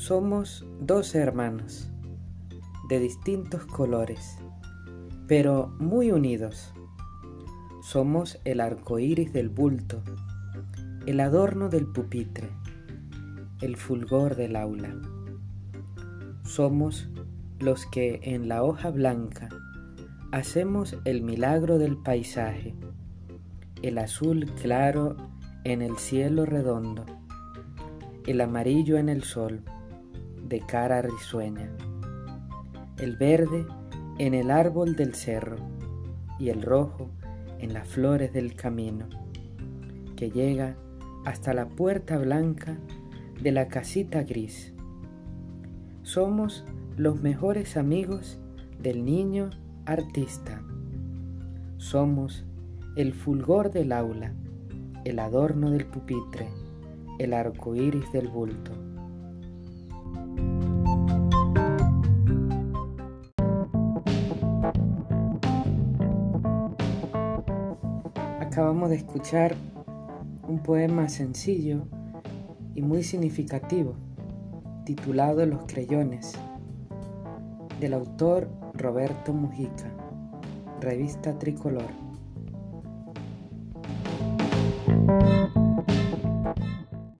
Somos dos hermanos de distintos colores, pero muy unidos. Somos el arco iris del bulto, el adorno del pupitre, el fulgor del aula. Somos los que en la hoja blanca hacemos el milagro del paisaje, el azul claro en el cielo redondo, el amarillo en el sol de cara risueña, el verde en el árbol del cerro y el rojo en las flores del camino, que llega hasta la puerta blanca de la casita gris. Somos los mejores amigos del niño artista. Somos el fulgor del aula, el adorno del pupitre, el arco iris del bulto. Acabamos de escuchar un poema sencillo y muy significativo titulado Los Creyones del autor Roberto Mujica, revista Tricolor.